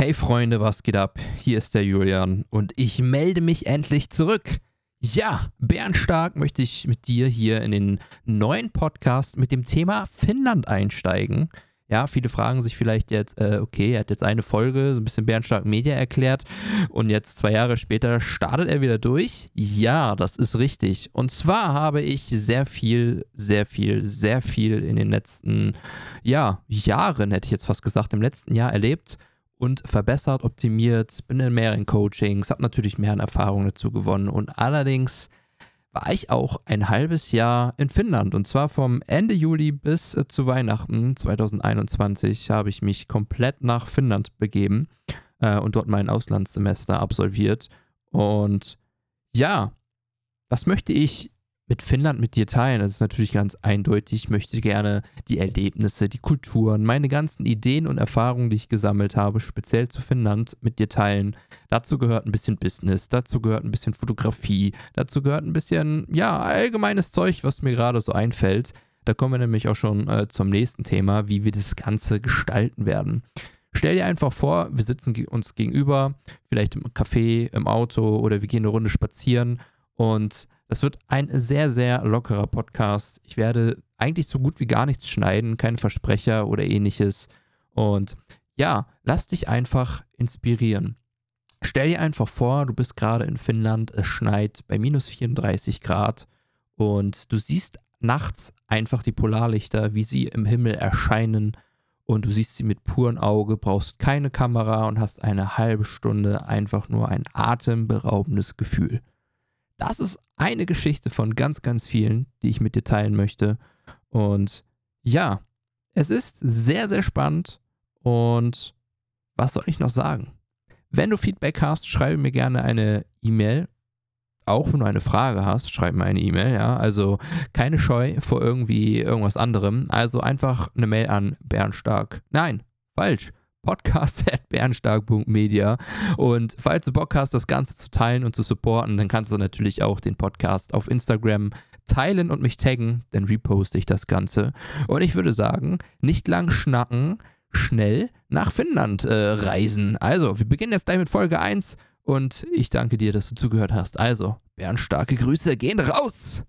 Hey Freunde, was geht ab? Hier ist der Julian und ich melde mich endlich zurück. Ja, Bernstark möchte ich mit dir hier in den neuen Podcast mit dem Thema Finnland einsteigen. Ja, viele fragen sich vielleicht jetzt, äh, okay, er hat jetzt eine Folge, so ein bisschen Bernstark Media erklärt und jetzt zwei Jahre später startet er wieder durch. Ja, das ist richtig. Und zwar habe ich sehr viel, sehr viel, sehr viel in den letzten, ja, Jahren, hätte ich jetzt fast gesagt, im letzten Jahr erlebt und verbessert, optimiert, bin in mehreren Coachings, habe natürlich mehr Erfahrung dazu gewonnen. Und allerdings war ich auch ein halbes Jahr in Finnland. Und zwar vom Ende Juli bis äh, zu Weihnachten 2021 habe ich mich komplett nach Finnland begeben äh, und dort mein Auslandssemester absolviert. Und ja, was möchte ich mit Finnland mit dir teilen. Das ist natürlich ganz eindeutig. Ich möchte gerne die Erlebnisse, die Kulturen, meine ganzen Ideen und Erfahrungen, die ich gesammelt habe, speziell zu Finnland, mit dir teilen. Dazu gehört ein bisschen Business, dazu gehört ein bisschen Fotografie, dazu gehört ein bisschen, ja, allgemeines Zeug, was mir gerade so einfällt. Da kommen wir nämlich auch schon äh, zum nächsten Thema, wie wir das Ganze gestalten werden. Stell dir einfach vor, wir sitzen uns gegenüber, vielleicht im Café, im Auto oder wir gehen eine Runde spazieren und das wird ein sehr, sehr lockerer Podcast. Ich werde eigentlich so gut wie gar nichts schneiden, kein Versprecher oder ähnliches. Und ja, lass dich einfach inspirieren. Stell dir einfach vor, du bist gerade in Finnland, es schneit bei minus 34 Grad und du siehst nachts einfach die Polarlichter, wie sie im Himmel erscheinen und du siehst sie mit purem Auge, brauchst keine Kamera und hast eine halbe Stunde einfach nur ein atemberaubendes Gefühl. Das ist eine Geschichte von ganz, ganz vielen, die ich mit dir teilen möchte. Und ja, es ist sehr, sehr spannend. Und was soll ich noch sagen? Wenn du Feedback hast, schreibe mir gerne eine E-Mail. Auch wenn du eine Frage hast, schreib mir eine E-Mail, ja. Also keine Scheu vor irgendwie irgendwas anderem. Also einfach eine Mail an Bernstark. Nein, falsch podcast.bernstark.media. Und falls du Bock hast, das Ganze zu teilen und zu supporten, dann kannst du natürlich auch den Podcast auf Instagram teilen und mich taggen, dann reposte ich das Ganze. Und ich würde sagen, nicht lang schnacken, schnell nach Finnland äh, reisen. Also, wir beginnen jetzt gleich mit Folge 1 und ich danke dir, dass du zugehört hast. Also, Bernstarke Grüße gehen raus!